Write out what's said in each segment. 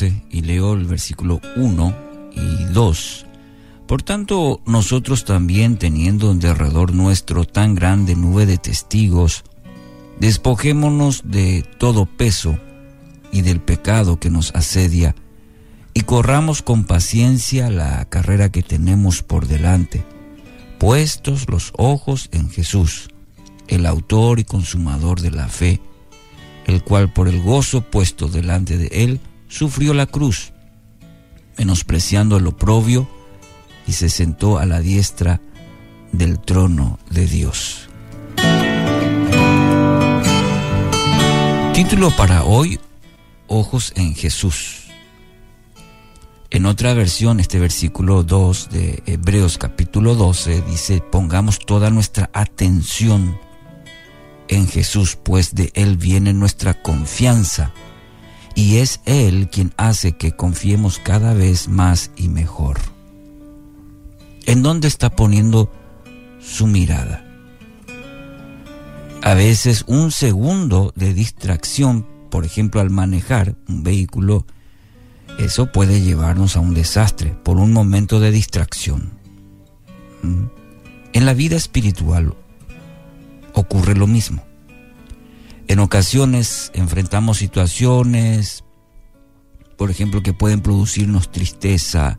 12 y leo el versículo 1 y 2. Por tanto, nosotros también, teniendo en derredor nuestro tan grande nube de testigos, despojémonos de todo peso y del pecado que nos asedia, y corramos con paciencia la carrera que tenemos por delante, puestos los ojos en Jesús, el autor y consumador de la fe, el cual por el gozo puesto delante de él sufrió la cruz, menospreciando el oprobio, y se sentó a la diestra del trono de Dios. Título para hoy, Ojos en Jesús. En otra versión, este versículo 2 de Hebreos capítulo 12 dice, pongamos toda nuestra atención en Jesús, pues de Él viene nuestra confianza y es Él quien hace que confiemos cada vez más y mejor. ¿En dónde está poniendo su mirada? A veces un segundo de distracción, por ejemplo al manejar un vehículo, eso puede llevarnos a un desastre por un momento de distracción. ¿Mm? En la vida espiritual ocurre lo mismo. En ocasiones enfrentamos situaciones, por ejemplo, que pueden producirnos tristeza,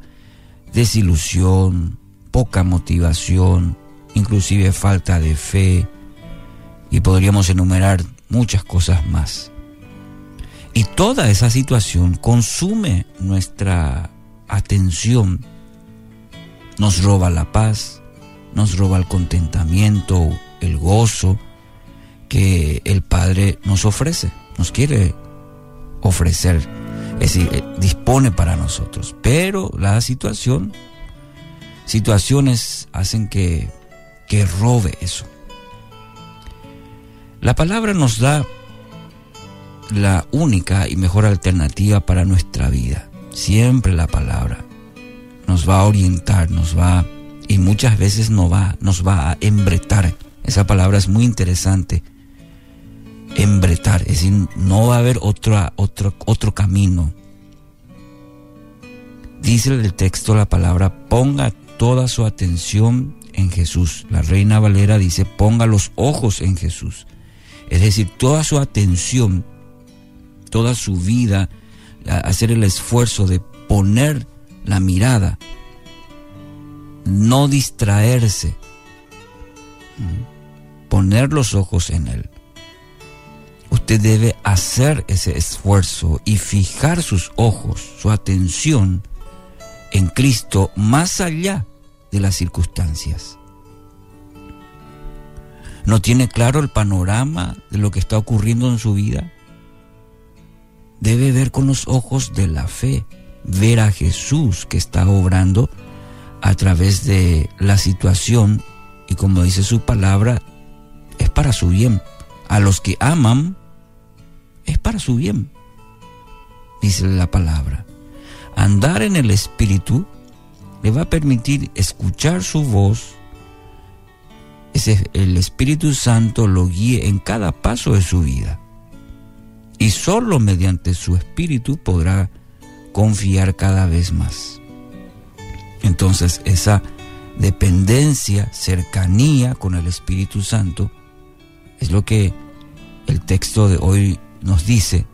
desilusión, poca motivación, inclusive falta de fe, y podríamos enumerar muchas cosas más. Y toda esa situación consume nuestra atención, nos roba la paz, nos roba el contentamiento, el gozo que el Padre nos ofrece, nos quiere ofrecer, es decir, eh, dispone para nosotros. Pero la situación, situaciones hacen que, que robe eso. La palabra nos da la única y mejor alternativa para nuestra vida. Siempre la palabra nos va a orientar, nos va y muchas veces nos va, nos va a embretar. Esa palabra es muy interesante. Es decir, no va a haber otra, otro, otro camino. Dice el texto la palabra, ponga toda su atención en Jesús. La reina Valera dice, ponga los ojos en Jesús. Es decir, toda su atención, toda su vida, hacer el esfuerzo de poner la mirada, no distraerse, poner los ojos en Él. Usted debe hacer ese esfuerzo y fijar sus ojos, su atención en Cristo más allá de las circunstancias. ¿No tiene claro el panorama de lo que está ocurriendo en su vida? Debe ver con los ojos de la fe, ver a Jesús que está obrando a través de la situación y como dice su palabra, es para su bien. A los que aman, es para su bien, dice la palabra. Andar en el Espíritu le va a permitir escuchar su voz, ese, el Espíritu Santo lo guíe en cada paso de su vida. Y solo mediante su Espíritu podrá confiar cada vez más. Entonces esa dependencia, cercanía con el Espíritu Santo es lo que el texto de hoy nos dice.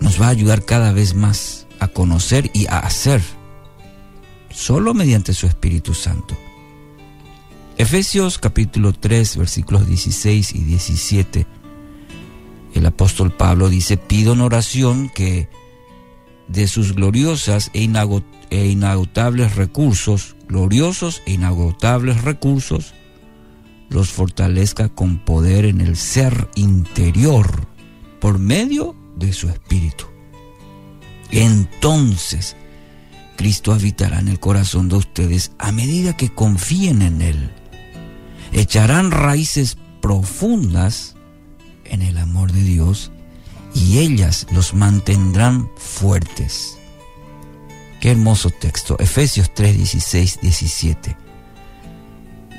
Nos va a ayudar cada vez más a conocer y a hacer solo mediante su Espíritu Santo. Efesios capítulo 3 versículos 16 y 17. El apóstol Pablo dice, pido en oración que de sus gloriosas e, e inagotables recursos, gloriosos e inagotables recursos, los fortalezca con poder en el ser interior por medio de su espíritu. Entonces, Cristo habitará en el corazón de ustedes a medida que confíen en Él. Echarán raíces profundas en el amor de Dios y ellas los mantendrán fuertes. Qué hermoso texto. Efesios 3, 16, 17.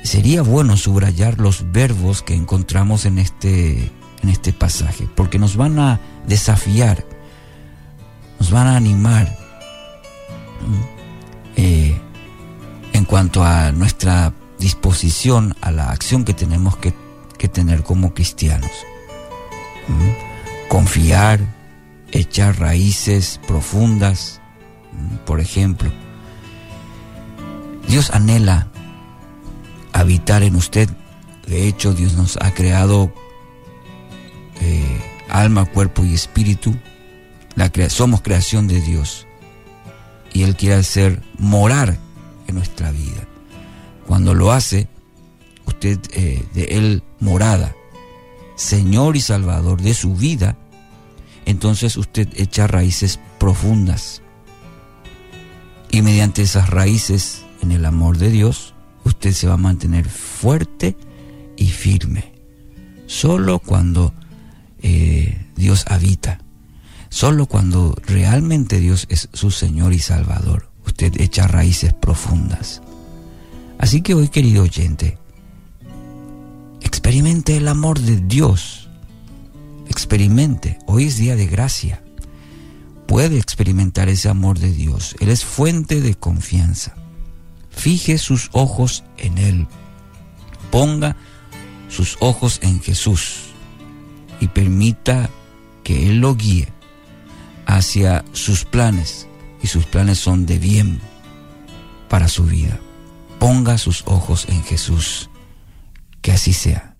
Sería bueno subrayar los verbos que encontramos en este, en este pasaje, porque nos van a desafiar nos van a animar eh, en cuanto a nuestra disposición a la acción que tenemos que, tener como cristianos. Confiar, echar raíces profundas, por ejemplo. Dios anhela habitar en usted. De hecho, Dios nos ha creado eh, alma, cuerpo y espíritu. La somos creación de Dios. Y Él quiere hacer morar en nuestra vida. Cuando lo hace, usted eh, de Él morada, Señor y Salvador de su vida, entonces usted echa raíces profundas. Y mediante esas raíces en el amor de Dios, usted se va a mantener fuerte y firme. Solo cuando eh, Dios habita, solo cuando realmente Dios es su Señor y Salvador, usted echa raíces profundas. Así que hoy, querido oyente, experimente el amor de Dios. Experimente. Hoy es día de gracia. Puede experimentar ese amor de Dios. Él es fuente de confianza. Fije sus ojos en Él. Ponga sus ojos en Jesús y permita que Él lo guíe hacia sus planes. Y sus planes son de bien para su vida ponga sus ojos en Jesús. Que así sea.